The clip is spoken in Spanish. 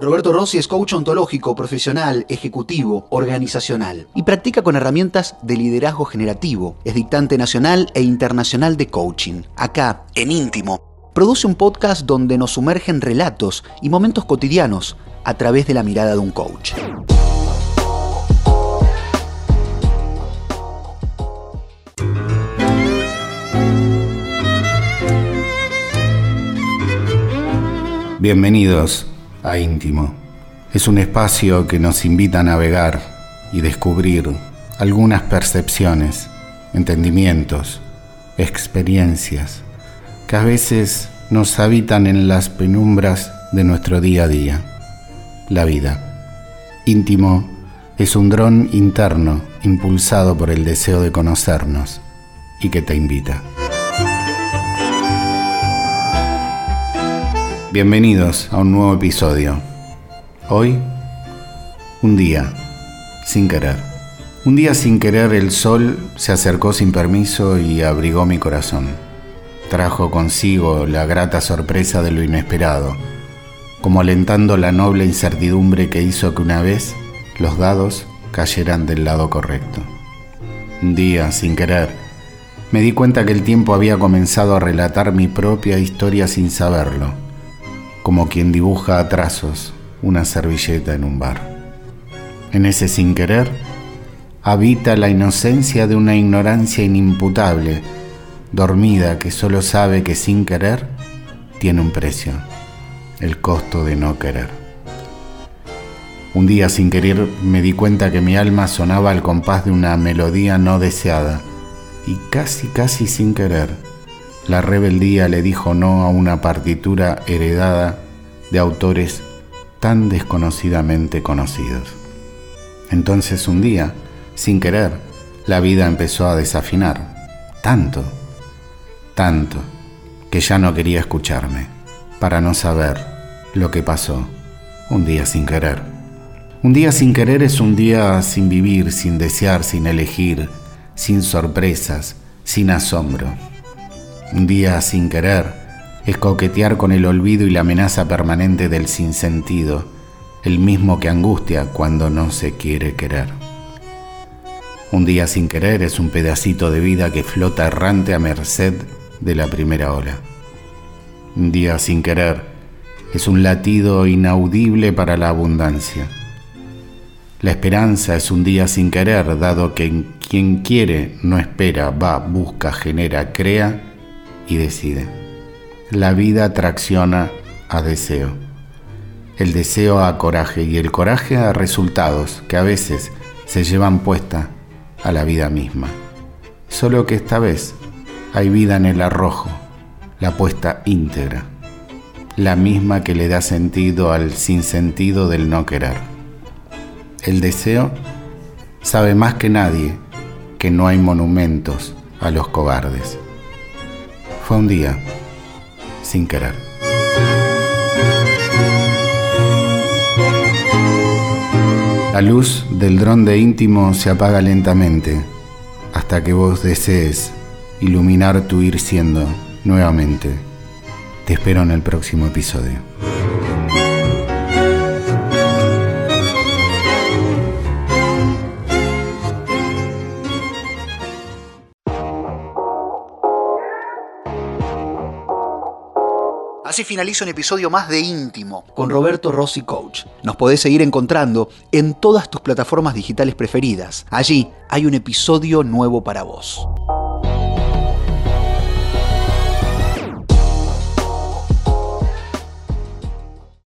Roberto Rossi es coach ontológico, profesional, ejecutivo, organizacional y practica con herramientas de liderazgo generativo. Es dictante nacional e internacional de coaching. Acá, en íntimo, produce un podcast donde nos sumergen relatos y momentos cotidianos a través de la mirada de un coach. Bienvenidos a Íntimo. Es un espacio que nos invita a navegar y descubrir algunas percepciones, entendimientos, experiencias que a veces nos habitan en las penumbras de nuestro día a día, la vida. Íntimo es un dron interno impulsado por el deseo de conocernos y que te invita. Bienvenidos a un nuevo episodio. Hoy, un día, sin querer. Un día sin querer el sol se acercó sin permiso y abrigó mi corazón. Trajo consigo la grata sorpresa de lo inesperado, como alentando la noble incertidumbre que hizo que una vez los dados cayeran del lado correcto. Un día, sin querer, me di cuenta que el tiempo había comenzado a relatar mi propia historia sin saberlo como quien dibuja a trazos una servilleta en un bar. En ese sin querer habita la inocencia de una ignorancia inimputable, dormida que solo sabe que sin querer tiene un precio, el costo de no querer. Un día sin querer me di cuenta que mi alma sonaba al compás de una melodía no deseada y casi, casi sin querer la rebeldía le dijo no a una partitura heredada de autores tan desconocidamente conocidos. Entonces un día, sin querer, la vida empezó a desafinar, tanto, tanto, que ya no quería escucharme, para no saber lo que pasó un día sin querer. Un día sin querer es un día sin vivir, sin desear, sin elegir, sin sorpresas, sin asombro. Un día sin querer es coquetear con el olvido y la amenaza permanente del sinsentido, el mismo que angustia cuando no se quiere querer. Un día sin querer es un pedacito de vida que flota errante a merced de la primera ola. Un día sin querer es un latido inaudible para la abundancia. La esperanza es un día sin querer, dado que quien quiere no espera, va, busca, genera, crea y decide. La vida tracciona a deseo. El deseo a coraje y el coraje a resultados que a veces se llevan puesta a la vida misma. Solo que esta vez hay vida en el arrojo, la puesta íntegra, la misma que le da sentido al sinsentido del no querer. El deseo sabe más que nadie que no hay monumentos a los cobardes. Un día, sin querer. La luz del dron de íntimo se apaga lentamente hasta que vos desees iluminar tu ir siendo nuevamente. Te espero en el próximo episodio. Así finaliza un episodio más de Íntimo con Roberto Rossi Coach. Nos podés seguir encontrando en todas tus plataformas digitales preferidas. Allí hay un episodio nuevo para vos.